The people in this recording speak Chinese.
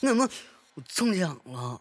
那么我中奖了。